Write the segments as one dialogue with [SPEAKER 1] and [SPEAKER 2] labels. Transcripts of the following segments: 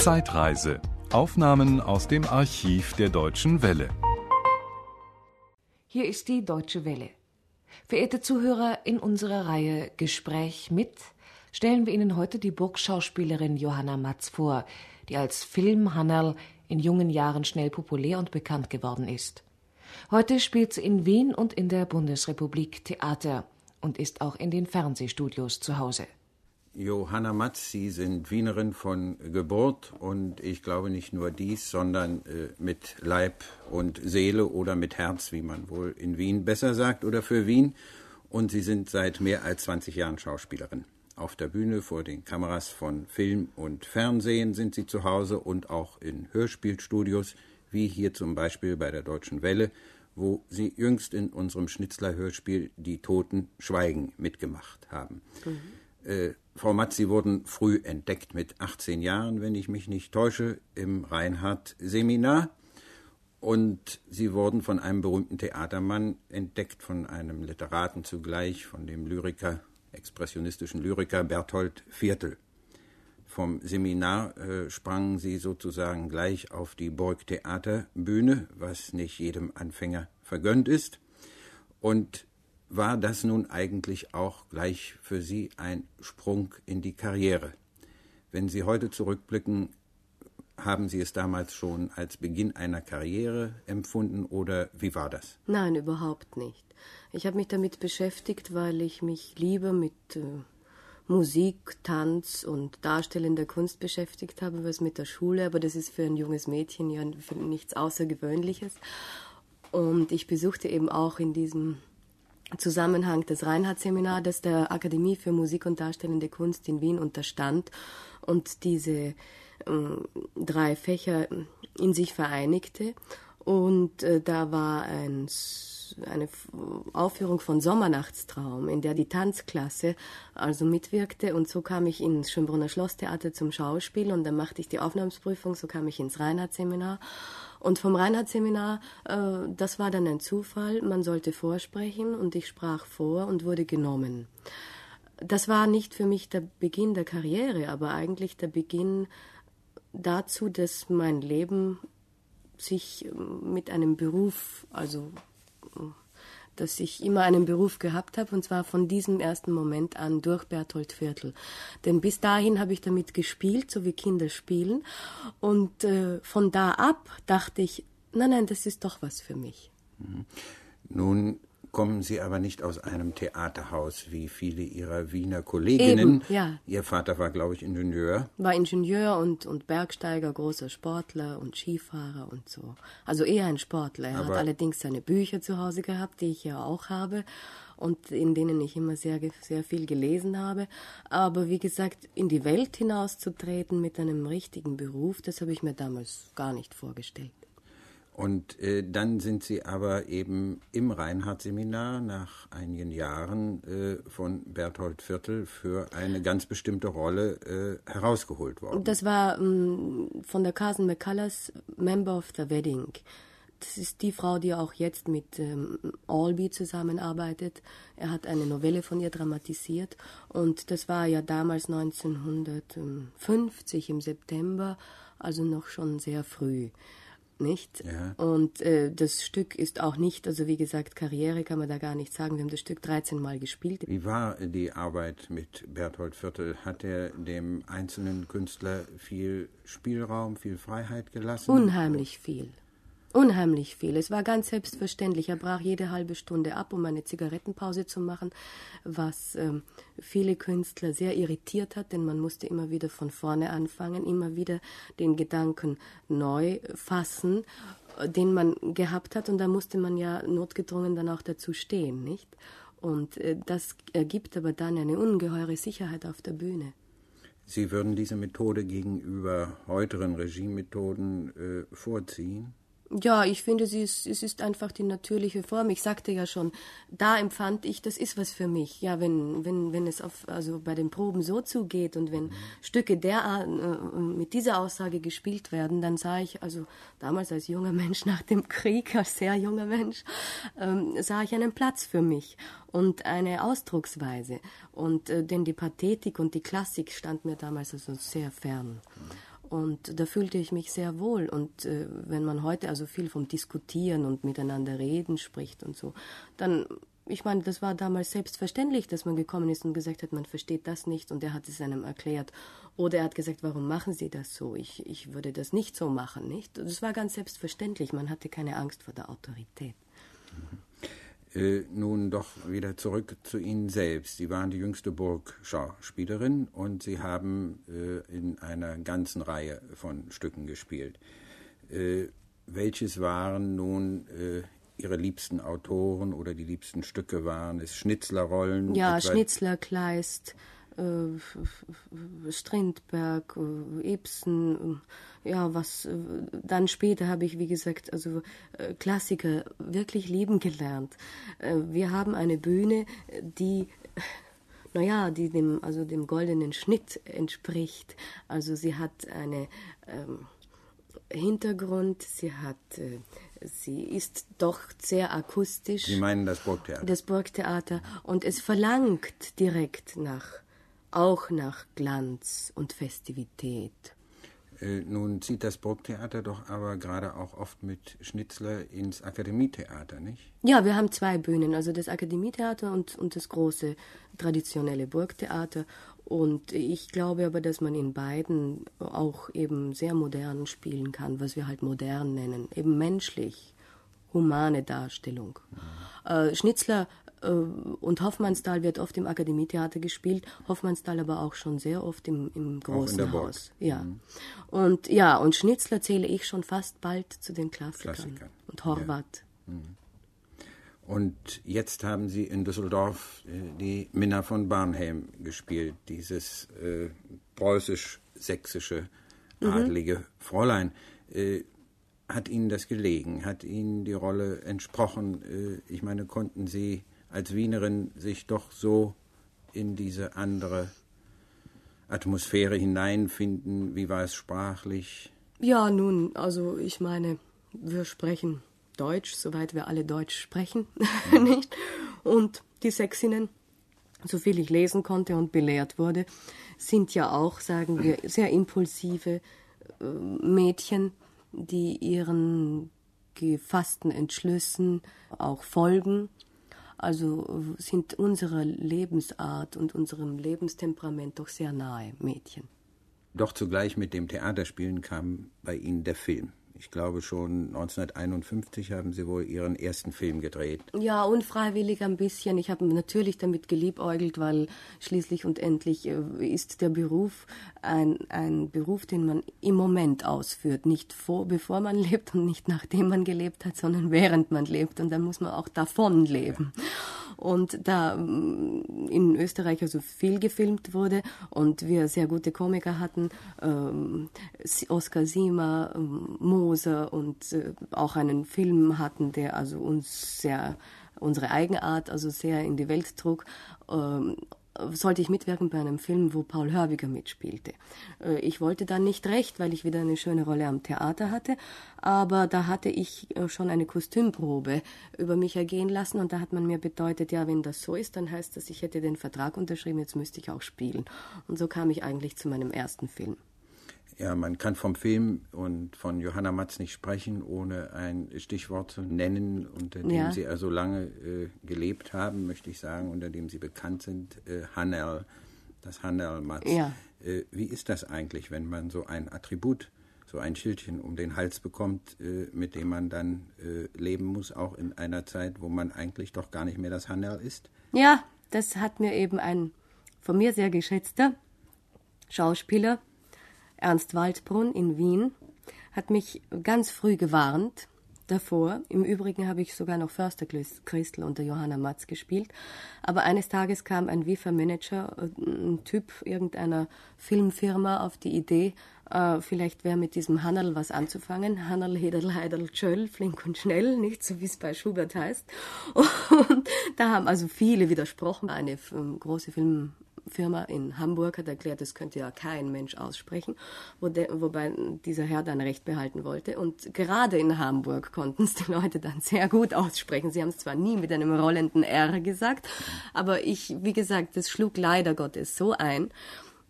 [SPEAKER 1] Zeitreise. Aufnahmen aus dem Archiv der Deutschen Welle.
[SPEAKER 2] Hier ist die Deutsche Welle. Verehrte Zuhörer, in unserer Reihe Gespräch mit stellen wir Ihnen heute die Burgschauspielerin Johanna Matz vor, die als Filmhannerl in jungen Jahren schnell populär und bekannt geworden ist. Heute spielt sie in Wien und in der Bundesrepublik Theater und ist auch in den Fernsehstudios zu Hause.
[SPEAKER 3] Johanna Matz, Sie sind Wienerin von Geburt und ich glaube nicht nur dies, sondern äh, mit Leib und Seele oder mit Herz, wie man wohl in Wien besser sagt, oder für Wien. Und Sie sind seit mehr als 20 Jahren Schauspielerin. Auf der Bühne vor den Kameras von Film und Fernsehen sind Sie zu Hause und auch in Hörspielstudios, wie hier zum Beispiel bei der Deutschen Welle, wo Sie jüngst in unserem Schnitzler-Hörspiel Die Toten schweigen mitgemacht haben. Mhm. Äh, Frau Matz, Sie wurden früh entdeckt mit 18 Jahren, wenn ich mich nicht täusche, im Reinhardt-Seminar. Und Sie wurden von einem berühmten Theatermann entdeckt, von einem Literaten zugleich, von dem Lyriker, expressionistischen Lyriker Berthold Viertel. Vom Seminar äh, sprangen Sie sozusagen gleich auf die Burgtheaterbühne, was nicht jedem Anfänger vergönnt ist. Und war das nun eigentlich auch gleich für Sie ein Sprung in die Karriere? Wenn Sie heute zurückblicken, haben Sie es damals schon als Beginn einer Karriere empfunden oder wie war das?
[SPEAKER 4] Nein, überhaupt nicht. Ich habe mich damit beschäftigt, weil ich mich lieber mit äh, Musik, Tanz und darstellender Kunst beschäftigt habe, was mit der Schule, aber das ist für ein junges Mädchen ja nichts Außergewöhnliches. Und ich besuchte eben auch in diesem Zusammenhang das Reinhardt-Seminar, das der Akademie für Musik und Darstellende Kunst in Wien unterstand und diese äh, drei Fächer in sich vereinigte. Und äh, da war ein, eine Aufführung von Sommernachtstraum, in der die Tanzklasse also mitwirkte. Und so kam ich ins Schönbrunner Schlosstheater zum Schauspiel und dann machte ich die Aufnahmsprüfung, so kam ich ins Reinhardt-Seminar. Und vom Reinhardt-Seminar, äh, das war dann ein Zufall. Man sollte vorsprechen und ich sprach vor und wurde genommen. Das war nicht für mich der Beginn der Karriere, aber eigentlich der Beginn dazu, dass mein Leben sich mit einem Beruf, also dass ich immer einen Beruf gehabt habe, und zwar von diesem ersten Moment an durch Berthold Viertel. Denn bis dahin habe ich damit gespielt, so wie Kinder spielen. Und äh, von da ab dachte ich, nein, nein, das ist doch was für mich.
[SPEAKER 3] Mhm. Nun kommen Sie aber nicht aus einem Theaterhaus wie viele Ihrer Wiener Kolleginnen.
[SPEAKER 4] Eben, ja.
[SPEAKER 3] Ihr Vater war, glaube ich, Ingenieur.
[SPEAKER 4] War Ingenieur und, und Bergsteiger, großer Sportler und Skifahrer und so. Also eher ein Sportler. Er aber hat allerdings seine Bücher zu Hause gehabt, die ich ja auch habe und in denen ich immer sehr, sehr viel gelesen habe. Aber wie gesagt, in die Welt hinauszutreten mit einem richtigen Beruf, das habe ich mir damals gar nicht vorgestellt.
[SPEAKER 3] Und äh, dann sind Sie aber eben im Reinhardt-Seminar nach einigen Jahren äh, von Berthold Viertel für eine ganz bestimmte Rolle äh, herausgeholt worden.
[SPEAKER 4] Das war ähm, von der Carson McCullers Member of the Wedding. Das ist die Frau, die auch jetzt mit ähm, Albee zusammenarbeitet. Er hat eine Novelle von ihr dramatisiert und das war ja damals 1950 im September, also noch schon sehr früh nicht? Ja. Und äh, das Stück ist auch nicht, also wie gesagt, Karriere kann man da gar nicht sagen. Wir haben das Stück 13 Mal gespielt.
[SPEAKER 3] Wie war die Arbeit mit Berthold Viertel? Hat er dem einzelnen Künstler viel Spielraum, viel Freiheit gelassen?
[SPEAKER 4] Unheimlich viel. Unheimlich viel. Es war ganz selbstverständlich. Er brach jede halbe Stunde ab, um eine Zigarettenpause zu machen, was ähm, viele Künstler sehr irritiert hat, denn man musste immer wieder von vorne anfangen, immer wieder den Gedanken neu fassen, äh, den man gehabt hat, und da musste man ja notgedrungen dann auch dazu stehen, nicht? Und äh, das ergibt aber dann eine ungeheure Sicherheit auf der Bühne.
[SPEAKER 3] Sie würden diese Methode gegenüber heuteren Regimemethoden äh, vorziehen?
[SPEAKER 4] Ja, ich finde, sie ist, es ist einfach die natürliche Form. Ich sagte ja schon, da empfand ich, das ist was für mich. Ja, wenn, wenn, wenn es auf, also bei den Proben so zugeht und wenn. Stücke derart äh, mit dieser Aussage gespielt werden, dann sah ich, also damals als junger Mensch nach dem Krieg, als sehr junger Mensch, ähm, sah ich einen Platz für mich und eine Ausdrucksweise. Und äh, denn die Pathetik und die Klassik stand mir damals also sehr fern. Mhm. Und da fühlte ich mich sehr wohl. Und äh, wenn man heute also viel vom Diskutieren und miteinander reden spricht und so, dann, ich meine, das war damals selbstverständlich, dass man gekommen ist und gesagt hat, man versteht das nicht und er hat es einem erklärt. Oder er hat gesagt, warum machen Sie das so? Ich, ich würde das nicht so machen, nicht? Das war ganz selbstverständlich. Man hatte keine Angst vor der Autorität.
[SPEAKER 3] Mhm. Äh, nun doch wieder zurück zu Ihnen selbst. Sie waren die jüngste Burgschauspielerin und Sie haben äh, in einer ganzen Reihe von Stücken gespielt. Äh, welches waren nun äh, Ihre liebsten Autoren oder die liebsten Stücke? Waren es Schnitzlerrollen?
[SPEAKER 4] Ja, Schnitzler, Kleist, Strindberg, äh, Ibsen, äh, ja, was dann später habe ich, wie gesagt, also Klassiker wirklich lieben gelernt. Wir haben eine Bühne, die naja, die dem, also dem goldenen Schnitt entspricht. Also sie hat einen ähm, Hintergrund, sie hat, äh, sie ist doch sehr akustisch.
[SPEAKER 3] Sie meinen das Burgtheater?
[SPEAKER 4] Das Burgtheater. Und es verlangt direkt nach auch nach Glanz und Festivität.
[SPEAKER 3] Äh, nun zieht das Burgtheater doch aber gerade auch oft mit Schnitzler ins Akademietheater, nicht?
[SPEAKER 4] Ja, wir haben zwei Bühnen, also das Akademietheater und, und das große traditionelle Burgtheater. Und ich glaube aber, dass man in beiden auch eben sehr modern spielen kann, was wir halt modern nennen, eben menschlich, humane Darstellung. Mhm. Äh, Schnitzler und Hoffmannsthal wird oft im Akademietheater gespielt, Hoffmannsthal aber auch schon sehr oft im, im großen Haus. Ja. Mhm. Und ja, und Schnitzler zähle ich schon fast bald zu den Klassikern. Klassikern. Und Horvath. Ja. Mhm.
[SPEAKER 3] Und jetzt haben Sie in Düsseldorf äh, die Minna von Barnhelm gespielt, dieses äh, preußisch-sächsische mhm. adlige mhm. Fräulein. Äh, hat Ihnen das gelegen? Hat Ihnen die Rolle entsprochen? Äh, ich meine, konnten Sie als Wienerin sich doch so in diese andere Atmosphäre hineinfinden? Wie war es sprachlich?
[SPEAKER 4] Ja, nun, also ich meine, wir sprechen Deutsch, soweit wir alle Deutsch sprechen, mhm. nicht? Und die Sexinnen, so viel ich lesen konnte und belehrt wurde, sind ja auch, sagen wir, sehr impulsive äh, Mädchen, die ihren gefassten Entschlüssen auch folgen also sind unserer Lebensart und unserem Lebenstemperament doch sehr nahe, Mädchen.
[SPEAKER 3] Doch zugleich mit dem Theaterspielen kam bei Ihnen der Film. Ich glaube, schon 1951 haben Sie wohl Ihren ersten Film gedreht.
[SPEAKER 4] Ja, unfreiwillig ein bisschen. Ich habe natürlich damit geliebäugelt, weil schließlich und endlich äh, ist der Beruf ein, ein Beruf, den man im Moment ausführt. Nicht vor, bevor man lebt und nicht nachdem man gelebt hat, sondern während man lebt. Und dann muss man auch davon leben. Ja. Und da mm, in Österreich also viel gefilmt wurde und wir sehr gute Komiker hatten, ähm, Oskar Siemer, ähm, Moser und äh, auch einen Film hatten, der also uns sehr unsere Eigenart also sehr in die Welt trug. Ähm, sollte ich mitwirken bei einem Film, wo Paul Hörbiger mitspielte. Äh, ich wollte dann nicht recht, weil ich wieder eine schöne Rolle am Theater hatte, aber da hatte ich äh, schon eine Kostümprobe über mich ergehen lassen und da hat man mir bedeutet, ja, wenn das so ist, dann heißt das, ich hätte den Vertrag unterschrieben, jetzt müsste ich auch spielen. Und so kam ich eigentlich zu meinem ersten Film.
[SPEAKER 3] Ja, man kann vom Film und von Johanna Matz nicht sprechen, ohne ein Stichwort zu nennen, unter dem ja. Sie also lange äh, gelebt haben, möchte ich sagen, unter dem Sie bekannt sind, äh, Hanel, das Hanel Matz. Ja. Äh, wie ist das eigentlich, wenn man so ein Attribut, so ein Schildchen um den Hals bekommt, äh, mit dem man dann äh, leben muss, auch in einer Zeit, wo man eigentlich doch gar nicht mehr das Hanel ist?
[SPEAKER 4] Ja, das hat mir eben ein von mir sehr geschätzter Schauspieler Ernst Waldbrunn in Wien hat mich ganz früh gewarnt davor. Im Übrigen habe ich sogar noch Förster Christel unter Johanna Matz gespielt. Aber eines Tages kam ein WIFA-Manager, ein Typ irgendeiner Filmfirma, auf die Idee, äh, vielleicht wäre mit diesem Hannerl was anzufangen. Hannerl, Hederl, Heiderl, Tschöll, flink und schnell, nicht so wie es bei Schubert heißt. Und da haben also viele widersprochen. Eine große Film Firma in Hamburg hat erklärt, das könnte ja kein Mensch aussprechen, wo de, wobei dieser Herr dann Recht behalten wollte. Und gerade in Hamburg konnten es die Leute dann sehr gut aussprechen. Sie haben es zwar nie mit einem rollenden R gesagt, aber ich, wie gesagt, das schlug leider Gottes so ein,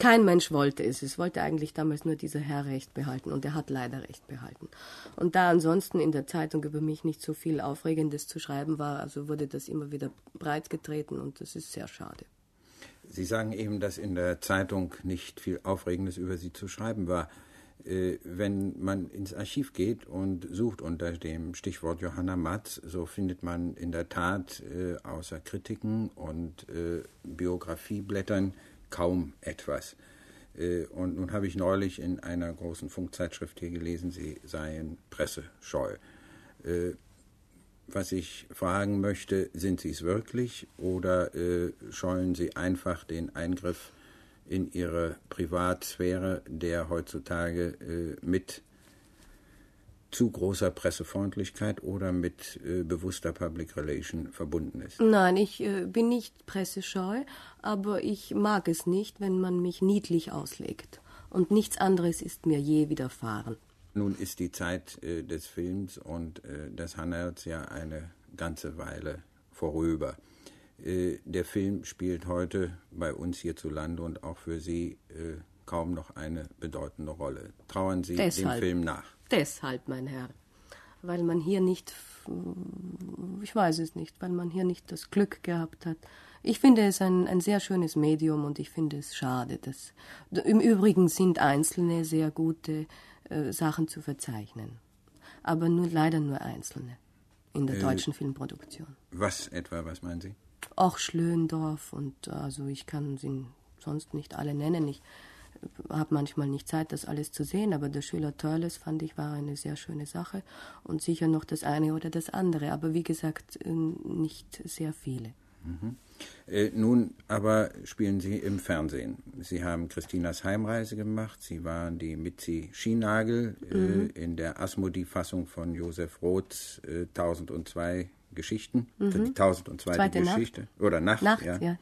[SPEAKER 4] Kein Mensch wollte es. Es wollte eigentlich damals nur dieser Herr Recht behalten und er hat leider Recht behalten. Und da ansonsten in der Zeitung über mich nicht so viel Aufregendes zu schreiben war, also wurde das immer wieder breitgetreten und das ist sehr schade.
[SPEAKER 3] Sie sagen eben, dass in der Zeitung nicht viel Aufregendes über Sie zu schreiben war. Äh, wenn man ins Archiv geht und sucht unter dem Stichwort Johanna Matz, so findet man in der Tat äh, außer Kritiken und äh, Biografieblättern kaum etwas. Und nun habe ich neulich in einer großen Funkzeitschrift hier gelesen, Sie seien pressescheu. Was ich fragen möchte, sind Sie es wirklich oder äh, scheuen Sie einfach den Eingriff in Ihre Privatsphäre, der heutzutage äh, mit zu großer Pressefreundlichkeit oder mit äh, bewusster Public Relation verbunden ist?
[SPEAKER 4] Nein, ich äh, bin nicht pressescheu, aber ich mag es nicht, wenn man mich niedlich auslegt. Und nichts anderes ist mir je widerfahren.
[SPEAKER 3] Nun ist die Zeit äh, des Films und äh, des Hannerts ja eine ganze Weile vorüber. Äh, der Film spielt heute bei uns hierzulande und auch für Sie äh, kaum noch eine bedeutende Rolle. Trauern Sie
[SPEAKER 4] Deshalb.
[SPEAKER 3] dem Film nach?
[SPEAKER 4] Deshalb, mein Herr. Weil man hier nicht, ich weiß es nicht, weil man hier nicht das Glück gehabt hat. Ich finde es ein, ein sehr schönes Medium und ich finde es schade, dass. Im Übrigen sind einzelne sehr gute äh, Sachen zu verzeichnen. Aber nur, leider nur einzelne in der
[SPEAKER 3] Äh,
[SPEAKER 4] deutschen Filmproduktion.
[SPEAKER 3] Was etwa, was meinen Sie?
[SPEAKER 4] Auch Schlöndorff und also ich kann sie sonst nicht alle nennen. Ich habe manchmal nicht Zeit, das alles zu sehen, aber der Schüler Törles fand ich war eine sehr schöne Sache und sicher noch das eine oder das andere, aber wie gesagt äh, nicht sehr viele.
[SPEAKER 3] Äh, nun aber spielen Sie im Fernsehen. Sie haben Christinas Heimreise gemacht. Sie waren die Mitzi Schienagel
[SPEAKER 4] Mhm.
[SPEAKER 3] äh, in der Asmodi-Fassung von Josef Roths äh, 1002 Geschichten. Die 1002.
[SPEAKER 4] Mhm. Zweite Nacht.
[SPEAKER 3] Geschichte. Oder Nacht,
[SPEAKER 4] Nacht,
[SPEAKER 3] ja.
[SPEAKER 4] ja.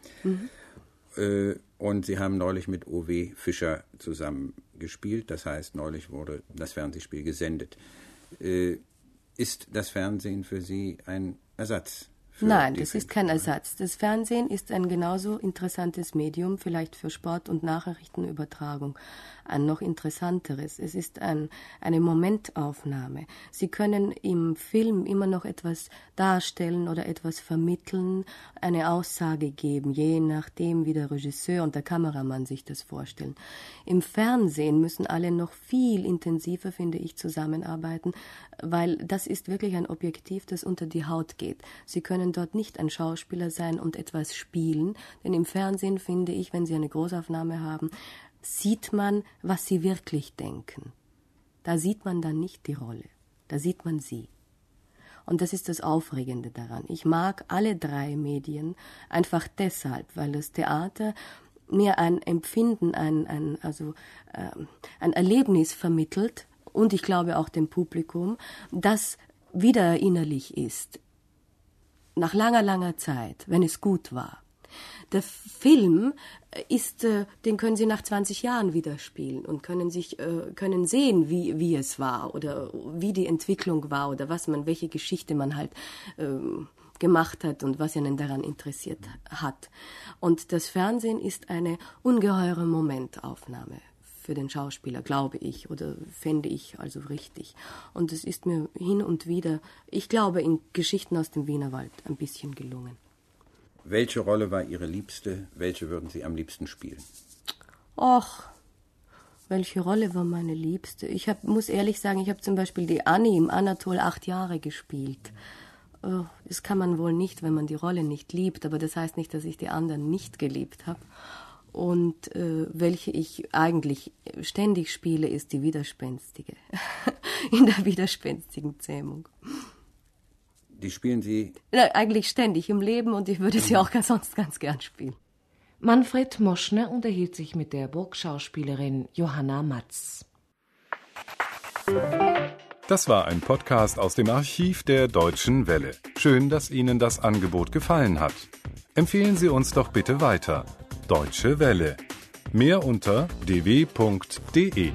[SPEAKER 3] Äh, und Sie haben neulich mit O.W. Fischer zusammen gespielt. Das heißt, neulich wurde das Fernsehspiel gesendet. Äh, ist das Fernsehen für Sie ein Ersatz?
[SPEAKER 4] Nein, das ist kein? Ersatz. Das Fernsehen ist ein genauso interessantes Medium, vielleicht für Sport- und Nachrichtenübertragung. Ein noch interessanteres. Es ist ein, eine Momentaufnahme. Sie können im Film immer noch etwas darstellen oder etwas vermitteln, eine Aussage geben, je nachdem, wie der Regisseur und der Kameramann sich das vorstellen. Im Fernsehen müssen alle noch viel intensiver, finde ich, zusammenarbeiten, weil das ist wirklich ein Objektiv, das unter die Haut geht. Sie können dort nicht ein Schauspieler sein und etwas spielen, denn im Fernsehen finde ich, wenn Sie eine Großaufnahme haben, sieht man, was Sie wirklich denken. Da sieht man dann nicht die Rolle, da sieht man sie. Und das ist das Aufregende daran. Ich mag alle drei Medien einfach deshalb, weil das Theater mir ein Empfinden, ein, ein, also, ähm, ein Erlebnis vermittelt und ich glaube auch dem Publikum, das wieder erinnerlich ist. Nach langer, langer Zeit, wenn es gut war. Der Film ist, äh, den können Sie nach 20 Jahren wieder spielen und können sich, äh, können sehen, wie, wie es war oder wie die Entwicklung war oder was man, welche Geschichte man halt ähm, gemacht hat und was einen daran interessiert hat. Und das Fernsehen ist eine ungeheure Momentaufnahme für den Schauspieler, glaube ich, oder fände ich also richtig. Und es ist mir hin und wieder, ich glaube, in Geschichten aus dem Wienerwald ein bisschen gelungen.
[SPEAKER 3] Welche Rolle war Ihre liebste? Welche würden Sie am liebsten spielen?
[SPEAKER 4] Och, welche Rolle war meine liebste? Ich hab, muss ehrlich sagen, ich habe zum Beispiel die Annie im Anatol acht Jahre gespielt. Oh, Das kann man wohl nicht, wenn man die Rolle nicht liebt, aber das heißt nicht, dass ich die anderen nicht geliebt habe. Und äh, welche ich eigentlich ständig spiele, ist die Widerspenstige. In der widerspenstigen Zähmung.
[SPEAKER 3] Die spielen Sie
[SPEAKER 4] Na, eigentlich ständig im Leben und ich würde sie auch ganz, sonst ganz gern spielen.
[SPEAKER 2] Manfred Moschner unterhielt sich mit der Burgschauspielerin Johanna Matz.
[SPEAKER 1] Das war ein Podcast aus dem Archiv der Deutschen Welle. Schön, dass Ihnen das Angebot gefallen hat. Empfehlen Sie uns doch bitte weiter. Deutsche Welle. Mehr unter dw.de.